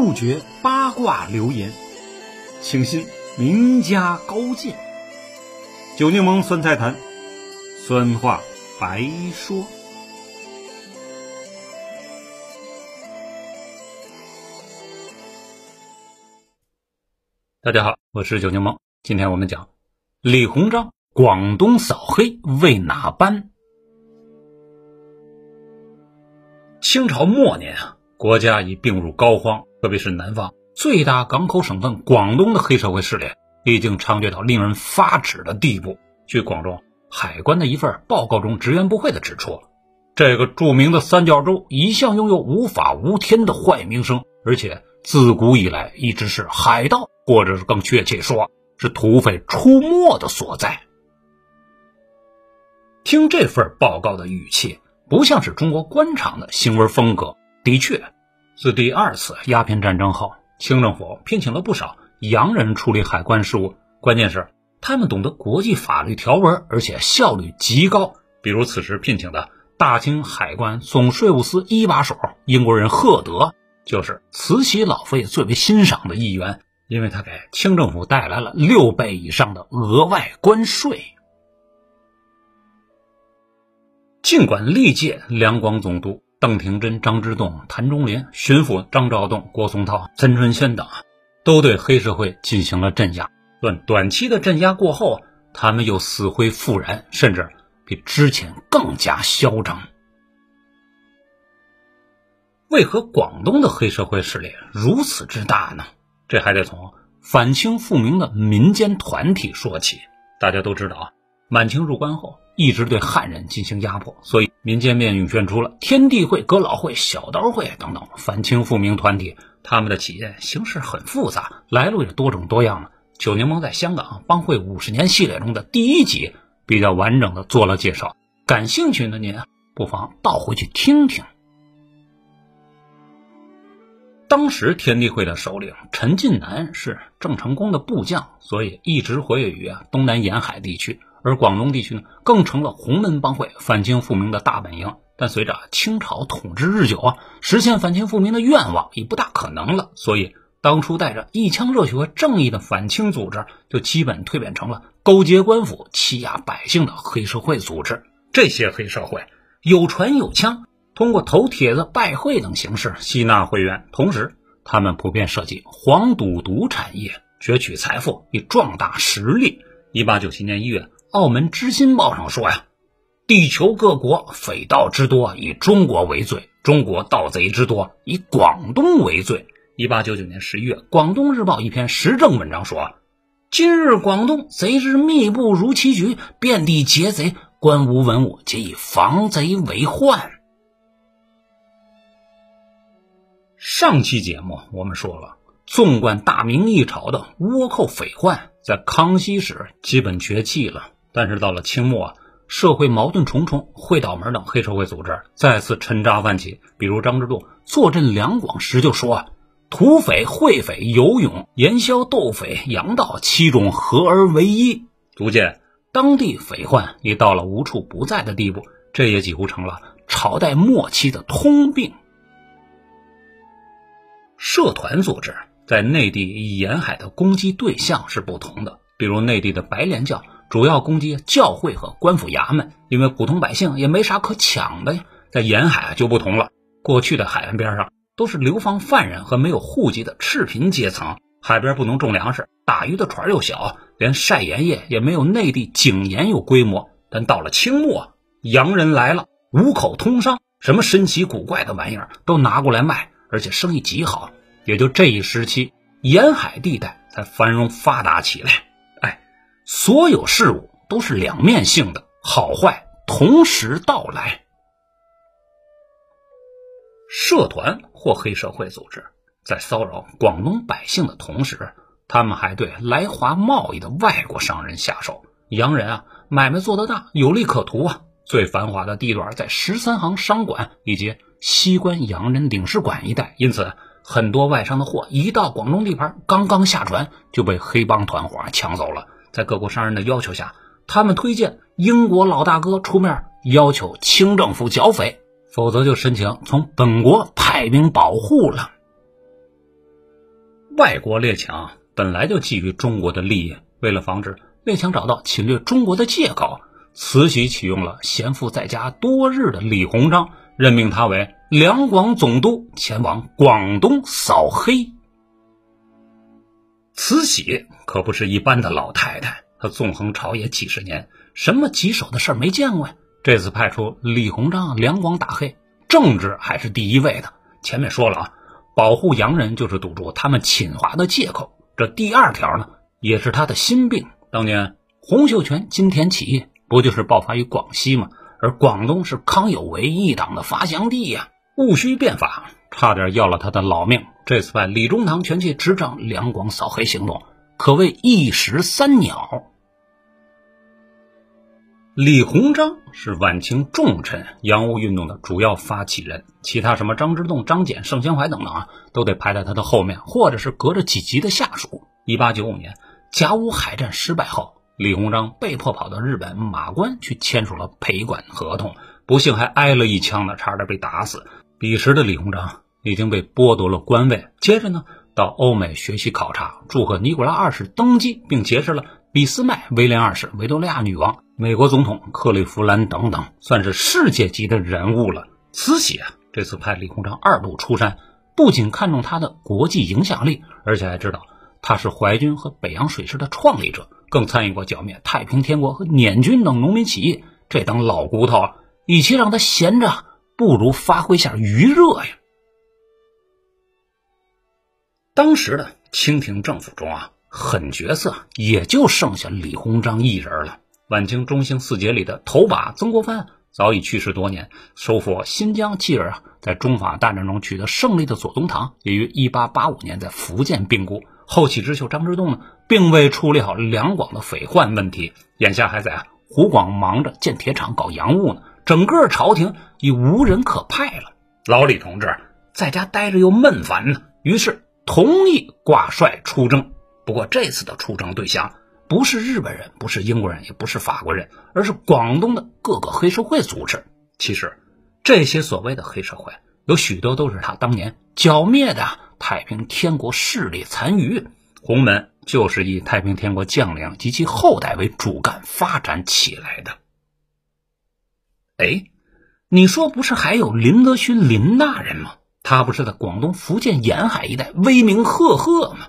不绝八卦流言，请信名家高见。酒柠檬酸菜坛，酸话白说。大家好，我是酒柠檬。今天我们讲李鸿章广东扫黑为哪般？清朝末年啊，国家已病入膏肓，特别是南方最大港口省份广东的黑社会势力已经猖獗到令人发指的地步。据广州海关的一份报告中直言不讳地指出，这个著名的三角洲一向拥有无法无天的坏名声，而且自古以来一直是海盗。或者是更确切说，是土匪出没的所在。听这份报告的语气，不像是中国官场的行为风格。的确，自第二次鸦片战争后，清政府聘请了不少洋人处理海关事务。关键是他们懂得国际法律条文，而且效率极高。比如此时聘请的大清海关总税务司一把手英国人赫德，就是慈禧老妃最为欣赏的一员。因为他给清政府带来了六倍以上的额外关税。尽管历届两广总督邓廷桢、张之洞、谭中麟、巡抚张召栋、郭松涛、岑春轩等都对黑社会进行了镇压，但短期的镇压过后，他们又死灰复燃，甚至比之前更加嚣张。为何广东的黑社会势力如此之大呢？这还得从反清复明的民间团体说起。大家都知道啊，满清入关后一直对汉人进行压迫，所以民间便涌现出了天地会、革老会、小刀会等等反清复明团体。他们的起因形式很复杂，来路也多种多样了。九柠檬在香港帮会五十年系列中的第一集比较完整的做了介绍，感兴趣的您不妨倒回去听听。当时天地会的首领陈近南是郑成功的部将，所以一直活跃于东南沿海地区，而广东地区呢，更成了洪门帮会反清复明的大本营。但随着清朝统治日久啊，实现反清复明的愿望已不大可能了，所以当初带着一腔热血和正义的反清组织，就基本蜕变成了勾结官府、欺压百姓的黑社会组织。这些黑社会有船有枪。通过投帖子、拜会等形式吸纳会员，同时他们普遍涉及黄赌毒产业，攫取财富以壮大实力。一八九七年一月，《澳门知新报》上说呀：“地球各国匪盗之多，以中国为最；中国盗贼之多，以广东为最。”一八九九年十一月，《广东日报》一篇时政文章说：“今日广东贼之密布如棋局，遍地劫贼，官无文武皆以防贼为患。”上期节目我们说了，纵观大明一朝的倭寇匪患，在康熙时基本绝迹了。但是到了清末啊，社会矛盾重重，会倒门等黑社会组织再次沉渣泛起。比如张之洞坐镇两广时就说：“土匪、会匪、游勇、盐枭、斗匪、洋盗七种合而为一。”足见当地匪患已到了无处不在的地步，这也几乎成了朝代末期的通病。社团组织在内地与沿海的攻击对象是不同的，比如内地的白莲教主要攻击教会和官府衙门，因为普通百姓也没啥可抢的呀。在沿海就不同了，过去的海岸边上都是流放犯人和没有户籍的赤贫阶层，海边不能种粮食，打鱼的船又小，连晒盐业也没有内地井盐有规模。但到了清末，洋人来了，五口通商，什么神奇古怪的玩意儿都拿过来卖。而且生意极好，也就这一时期，沿海地带才繁荣发达起来。所有事物都是两面性的，好坏同时到来。社团或黑社会组织在骚扰广东百姓的同时，他们还对来华贸易的外国商人下手。洋人啊，买卖做得大，有利可图啊。最繁华的地段在十三行商馆以及。西关洋人领事馆一带，因此很多外商的货一到广东地盘，刚刚下船就被黑帮团伙抢走了。在各国商人的要求下，他们推荐英国老大哥出面，要求清政府剿匪，否则就申请从本国派兵保护了。外国列强本来就觊觎中国的利益，为了防止列强找到侵略中国的借口，慈禧启用了闲赋在家多日的李鸿章，任命他为两广总督，前往广东扫黑。慈禧可不是一般的老太太，她纵横朝野几十年，什么棘手的事没见过呀？这次派出李鸿章两广打黑，政治还是第一位的。前面说了啊，保护洋人就是堵住他们侵华的借口。这第二条呢，也是他的心病。当年洪秀全金田起义不就是爆发于广西吗？而广东是康有为一党的发祥地呀，戊戌变法差点要了他的老命。这次派李中堂全气执掌两广扫黑行动，可谓一石三鸟。李鸿章是晚清重臣洋务运动的主要发起人，其他什么张之洞、张謇、盛宣怀等等啊，都得排在他的后面，或者是隔着几级的下属。一八九五年甲午海战失败后，李鸿章被迫跑到日本马关去签署了赔款合同，不幸还挨了一枪呢，差点被打死。彼时的李鸿章已经被剥夺了官位，接着呢到欧美学习考察，祝贺尼古拉二世登基，并结识了俾斯麦、威廉二世、维多利亚女王。美国总统克利夫兰等等，算是世界级的人物了。慈禧啊，这次派李鸿章二度出山，不仅看重他的国际影响力，而且还知道他是淮军和北洋水师的创立者，更参与过剿灭太平天国和捻军等农民起义。这等老骨头，与其让他闲着，不如发挥下余热呀。当时的清廷政府中啊，狠角色也就剩下李鸿章一人了。晚清中兴四杰里的头把曾国藩早已去世多年，收复新疆，继而啊在中法大战中取得胜利的左宗棠也于1885年在福建病故。后起之秀张之洞呢，并未处理好两广的匪患问题，眼下还在啊湖广忙着建铁厂、搞洋务呢，整个朝廷已无人可派了。老李同志在家待着又闷烦呢，于是同意挂帅出征。不过这次的出征对象。不是日本人，不是英国人，也不是法国人，而是广东的各个黑社会组织。其实，这些所谓的黑社会，有许多都是他当年剿灭的太平天国势力残余。洪门就是以太平天国将领及其后代为主干发展起来的。哎，你说不是还有林则徐林大人吗？他不是在广东、福建沿海一带威名赫赫吗？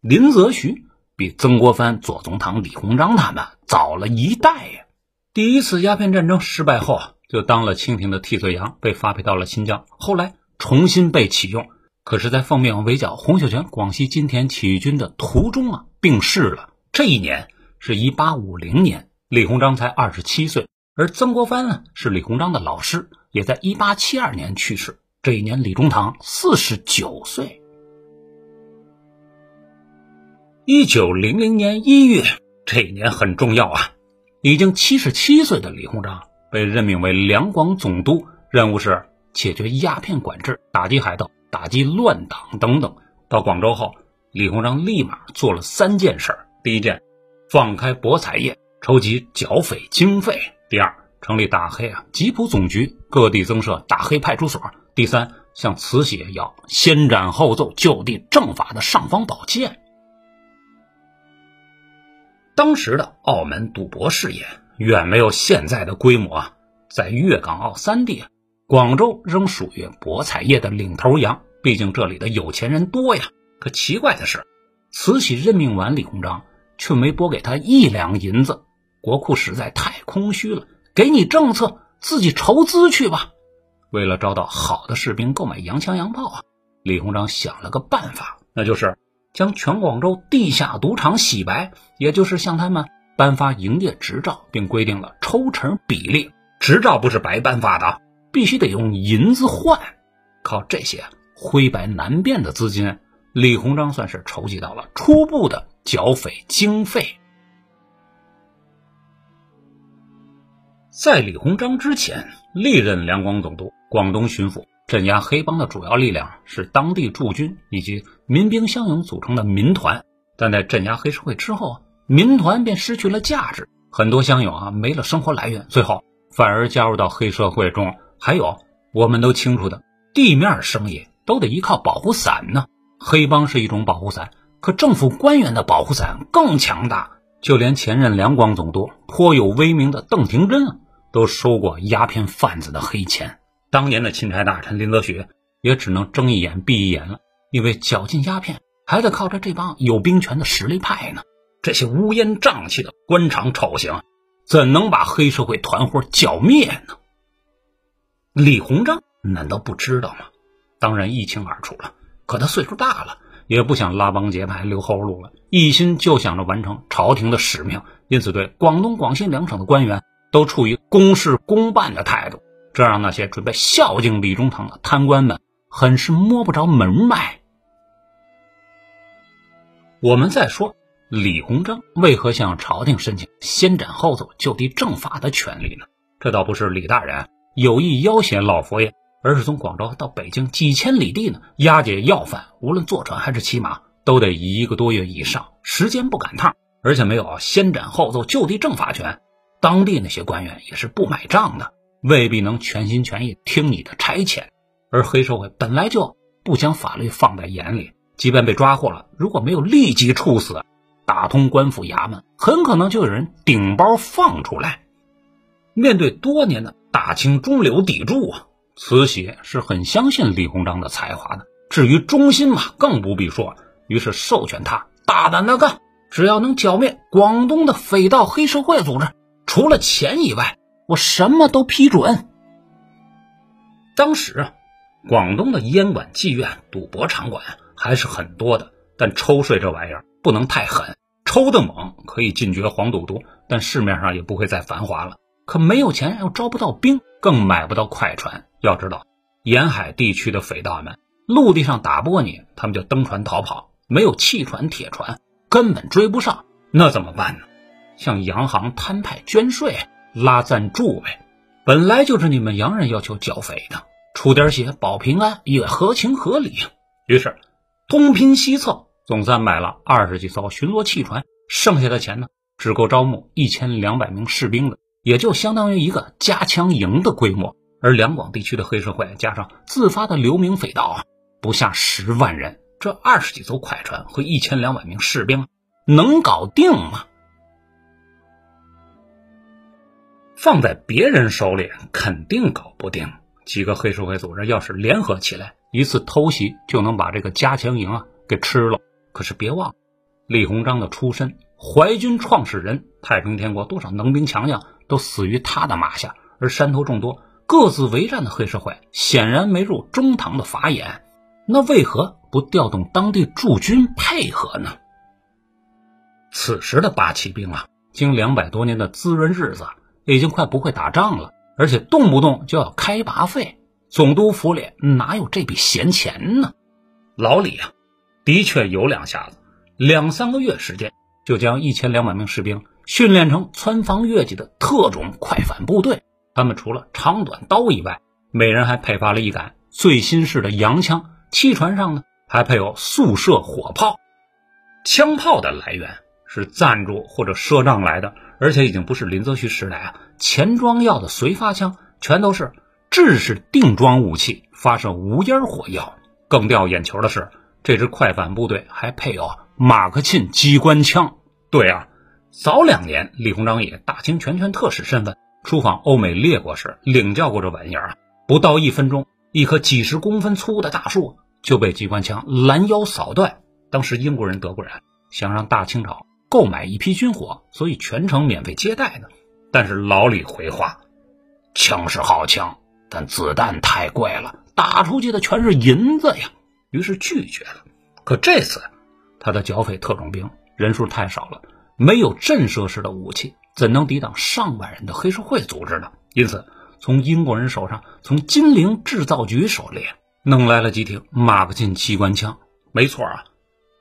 林则徐。比曾国藩、左宗棠、李鸿章他们早了一代呀！第一次鸦片战争失败后，就当了清廷的替罪羊，被发配到了新疆。后来重新被启用，可是，在奉命围剿洪秀全广西金田起义军的途中啊，病逝了。这一年是一八五零年，李鸿章才二十七岁，而曾国藩呢，是李鸿章的老师，也在一八七二年去世。这一年，李中堂四十九岁。一九零零年一月，这一年很重要啊！已经七十七岁的李鸿章被任命为两广总督，任务是解决鸦片管制、打击海盗、打击乱党等等。到广州后，李鸿章立马做了三件事：第一件，放开博彩业，筹集剿匪经费；第二，成立打黑啊缉捕总局，各地增设打黑派出所；第三，向慈禧要先斩后奏、就地正法的尚方宝剑。当时的澳门赌博事业远没有现在的规模啊，在粤港澳三地，广州仍属于博彩业的领头羊。毕竟这里的有钱人多呀。可奇怪的是，慈禧任命完李鸿章，却没拨给他一两银子，国库实在太空虚了。给你政策，自己筹资去吧。为了招到好的士兵，购买洋枪洋炮啊，李鸿章想了个办法，那就是。将全广州地下赌场洗白，也就是向他们颁发营业执照，并规定了抽成比例。执照不是白颁发的，必须得用银子换。靠这些灰白难辨的资金，李鸿章算是筹集到了初步的剿匪经费。在李鸿章之前，历任两广总督、广东巡抚。镇压黑帮的主要力量是当地驻军以及民兵乡勇组成的民团，但在镇压黑社会之后，民团便失去了价值，很多乡勇啊没了生活来源，最后反而加入到黑社会中。还有我们都清楚的，地面生意都得依靠保护伞呢，黑帮是一种保护伞，可政府官员的保护伞更强大。就连前任两广总督颇有威名的邓廷珍都收过鸦片贩子的黑钱。当年的钦差大臣林则徐也只能睁一眼闭一眼了，因为绞尽鸦片还得靠着这帮有兵权的实力派呢。这些乌烟瘴气的官场丑行，怎能把黑社会团伙剿灭呢？李鸿章难道不知道吗？当然一清二楚了。可他岁数大了。也不想拉帮结派留后路了，一心就想着完成朝廷的使命，因此对广东、广西两省的官员都处于公事公办的态度，这让那些准备孝敬李中堂的贪官们很是摸不着门脉。我们再说李鸿章为何向朝廷申请先斩后奏、就地正法的权利呢？这倒不是李大人有意要挟老佛爷。而是从广州到北京几千里地呢，押解要犯，无论坐船还是骑马，都得一个多月以上，时间不赶趟，而且没有先斩后奏、就地正法权。当地那些官员也是不买账的，未必能全心全意听你的差遣。而黑社会本来就不将法律放在眼里，即便被抓获了，如果没有立即处死，打通官府衙门，很可能就有人顶包放出来。面对多年的大清中流砥柱啊！慈禧是很相信李鸿章的才华的，至于忠心嘛，更不必说。于是授权他大胆的干，只要能剿灭广东的匪盗黑社会组织，除了钱以外，我什么都批准。当时，广东的烟馆、妓院、赌博场馆还是很多的，但抽税这玩意儿不能太狠，抽的猛可以禁绝黄赌毒，但市面上也不会再繁华了。可没有钱，又招不到兵，更买不到快船。要知道，沿海地区的匪盗们陆地上打不过你，他们就登船逃跑。没有汽船、铁船，根本追不上。那怎么办呢？向洋行摊派捐税、拉赞助呗。本来就是你们洋人要求剿匪的，出点血保平安也合情合理。于是东拼西凑，总算买了二十几艘巡逻汽船。剩下的钱呢，只够招募一千两百名士兵的，也就相当于一个加强营的规模。而两广地区的黑社会加上自发的流民匪盗，不下十万人，这二十几艘快船和一千两百名士兵能搞定吗？放在别人手里肯定搞不定。几个黑社会组织要是联合起来，一次偷袭就能把这个加强营啊给吃了。可是别忘了，李鸿章的出身，淮军创始人，太平天国多少能兵强将都死于他的马下，而山头众多。各自为战的黑社会显然没入中堂的法眼，那为何不调动当地驻军配合呢？此时的八旗兵啊，经两百多年的滋润日子，已经快不会打仗了，而且动不动就要开拔费，总督府里哪有这笔闲钱呢？老李啊，的确有两下子，两三个月时间就将一千两百名士兵训练成穿防越级的特种快反部队。他们除了长短刀以外，每人还配发了一杆最新式的洋枪。汽船上呢，还配有速射火炮。枪炮的来源是赞助或者赊账来的，而且已经不是林则徐时代啊，钱庄要的随发枪全都是制式定装武器，发射无烟火药。更吊眼球的是，这支快反部队还配有马克沁机关枪。对啊，早两年李鸿章以大清全权特使身份。出访欧美列国时，领教过这玩意儿啊！不到一分钟，一棵几十公分粗的大树就被机关枪拦腰扫断。当时英国人、德国人想让大清朝购买一批军火，所以全程免费接待的。但是老李回话：“枪是好枪，但子弹太贵了，打出去的全是银子呀。”于是拒绝了。可这次，他的剿匪特种兵人数太少了，没有震慑式的武器。怎能抵挡上万人的黑社会组织呢？因此，从英国人手上，从金陵制造局手里弄来了几挺马克沁机关枪。没错啊，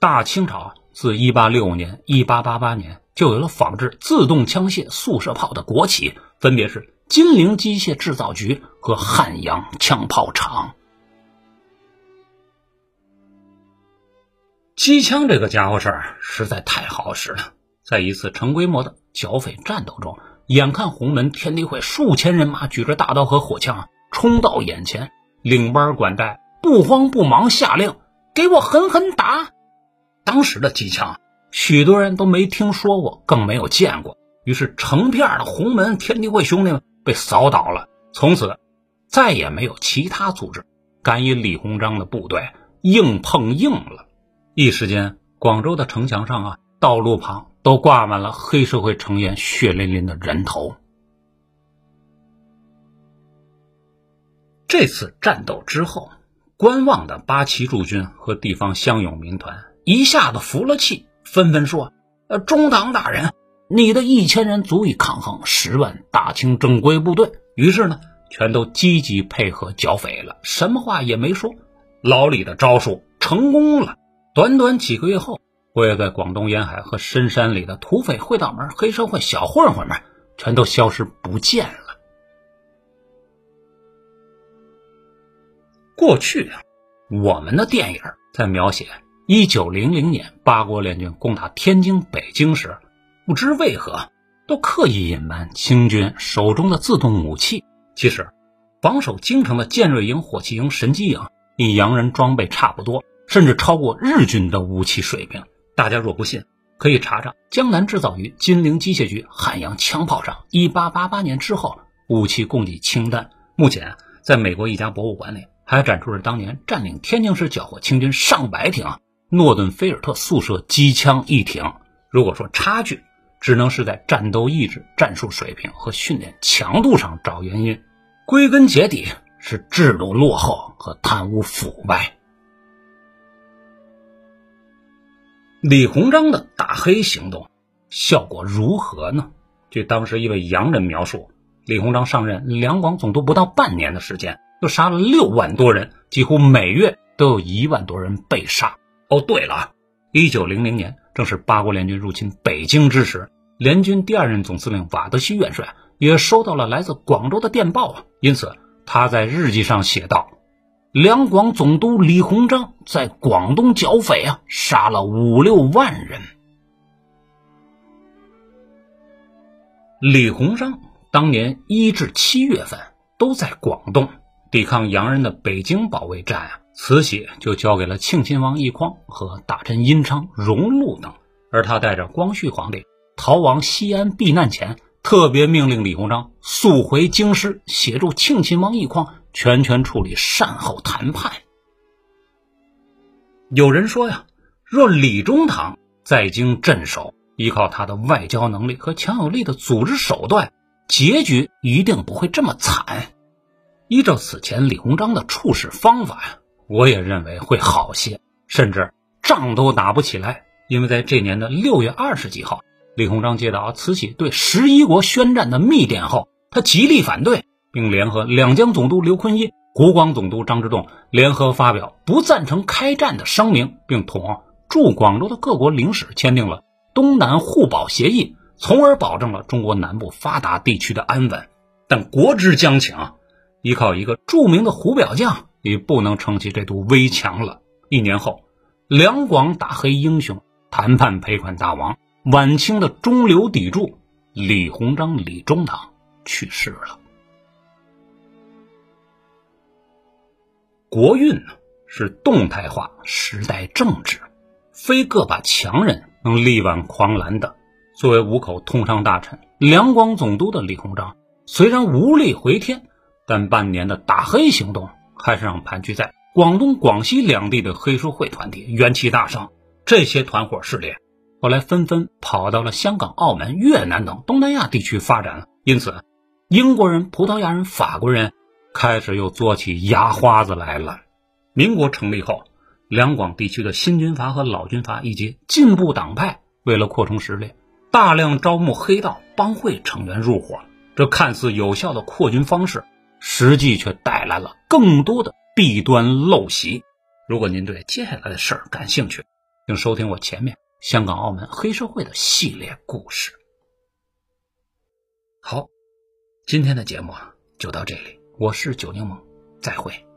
大清朝自1865年、1888年就有了仿制自动枪械速射炮的国企，分别是金陵机械制造局和汉阳枪炮厂。机枪这个家伙事儿实在太好使了。在一次成规模的剿匪战斗中，眼看洪门天地会数千人马举着大刀和火枪冲到眼前，领班管带不慌不忙下令：“给我狠狠打！当时的机枪，许多人都没听说过，更没有见过。于是，成片的洪门天地会兄弟们被扫倒了。从此，再也没有其他组织敢与李鸿章的部队硬碰硬了。一时间，广州的城墙上啊，道路旁都挂满了黑社会成员血淋淋的人头。这次战斗之后，观望的八旗驻军和地方乡勇民团一下子服了气，纷纷说：“呃，中堂大人，你的一千人足以抗衡十万大清正规部队。”于是呢，全都积极配合剿匪了，什么话也没说。老李的招数成功了。短短几个月后，活跃在广东沿海和深山里的土匪、会道门、黑社会小混混们，全都消失不见了。过去啊，我们的电影在描写一九零零年八国联军攻打天津、北京时，不知为何都刻意隐瞒清军手中的自动武器。其实，防守京城的建瑞营、火器营、神机营与洋人装备差不多，甚至超过日军的武器水平。大家若不信，可以查查江南制造局金陵机械局汉阳枪炮厂一八八八年之后武器供给清单。目前，在美国一家博物馆里。还展出了当年占领天津时缴获清军上百挺诺顿菲尔特宿舍机枪一挺。如果说差距，只能是在战斗意志、战术水平和训练强度上找原因，归根结底是制度落后和贪污腐败。李鸿章的打黑行动效果如何呢？据当时一位洋人描述，李鸿章上任两广总督不到半年的时间。就杀了六万多人，几乎每月都有一万多人被杀。哦，对了，一九零零年正是八国联军入侵北京之时，联军第二任总司令瓦德西元帅也收到了来自广州的电报啊，因此他在日记上写道：“两广总督李鸿章在广东剿匪啊，杀了五六万人。”李鸿章当年一至七月份都在广东。抵抗洋人的北京保卫战啊，慈禧就交给了庆亲王奕匡和大臣殷昌、荣禄等，而他带着光绪皇帝逃往西安避难前，特别命令李鸿章速回京师，协助庆亲王奕匡全权处理善后谈判。有人说呀，若李中堂在京镇守，依靠他的外交能力和强有力的组织手段，结局一定不会这么惨。依照此前李鸿章的处事方法呀，我也认为会好些，甚至仗都打不起来。因为在这年的六月二十几号，李鸿章接到慈禧对十一国宣战的密电后，他极力反对，并联合两江总督刘坤一、湖广总督张之洞联合发表不赞成开战的声明，并同驻广州的各国领事签订了东南互保协议，从而保证了中国南部发达地区的安稳。但国之将倾。依靠一个著名的胡表匠，已不能撑起这堵危墙了。一年后，两广打黑英雄、谈判赔款大王、晚清的中流砥柱李鸿章李中堂去世了。国运呢，是动态化时代政治，非个把强人能力挽狂澜的。作为五口通商大臣、两广总督的李鸿章，虽然无力回天。但半年的打黑行动，还是让盘踞在广东、广西两地的黑社会团体元气大伤。这些团伙势力后来纷纷跑到了香港、澳门、越南等东南亚地区发展了。因此，英国人、葡萄牙人、法国人开始又做起牙花子来了。民国成立后，两广地区的新军阀和老军阀以及进步党派，为了扩充实力，大量招募黑道帮会成员入伙。这看似有效的扩军方式。实际却带来了更多的弊端陋习。如果您对接下来的事儿感兴趣，请收听我前面香港、澳门黑社会的系列故事。好，今天的节目就到这里，我是九柠檬，再会。